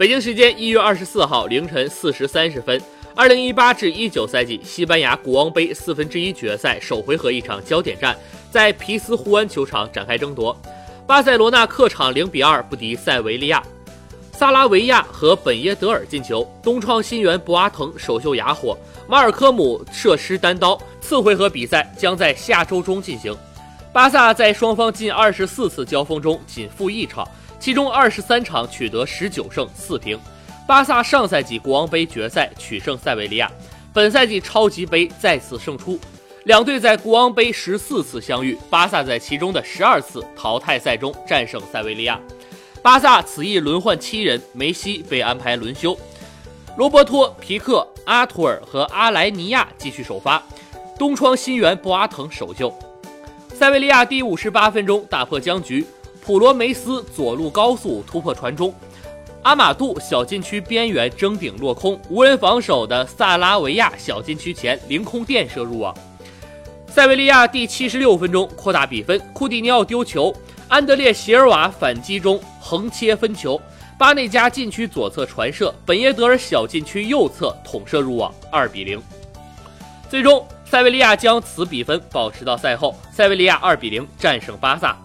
北京时间一月二十四号凌晨四时三十分，二零一八至一九赛季西班牙国王杯四分之一决赛首回合一场焦点战在皮斯胡安球场展开争夺，巴塞罗那客场零比二不敌塞维利亚。萨拉维亚和本耶德尔进球，东窗新援博阿滕首秀哑火，马尔科姆射失单刀。次回合比赛将在下周中进行。巴萨在双方近二十四次交锋中仅负一场，其中二十三场取得十九胜四平。巴萨上赛季国王杯决赛取胜塞维利亚，本赛季超级杯再次胜出。两队在国王杯十四次相遇，巴萨在其中的十二次淘汰赛中战胜塞维利亚。巴萨此役轮换七人，梅西被安排轮休，罗伯托、皮克、阿图尔和阿莱尼亚继续首发，东窗新援博阿滕首秀。塞维利亚第五十八分钟打破僵局，普罗梅斯左路高速突破传中，阿马杜小禁区边缘争顶落空，无人防守的萨拉维亚小禁区前凌空垫射入网。塞维利亚第七十六分钟扩大比分，库蒂尼奥丢球。安德烈·席尔瓦反击中横切分球，巴内加禁区左侧传射，本耶德尔小禁区右侧捅射入网，二比零。最终，塞维利亚将此比分保持到赛后，塞维利亚二比零战胜巴萨。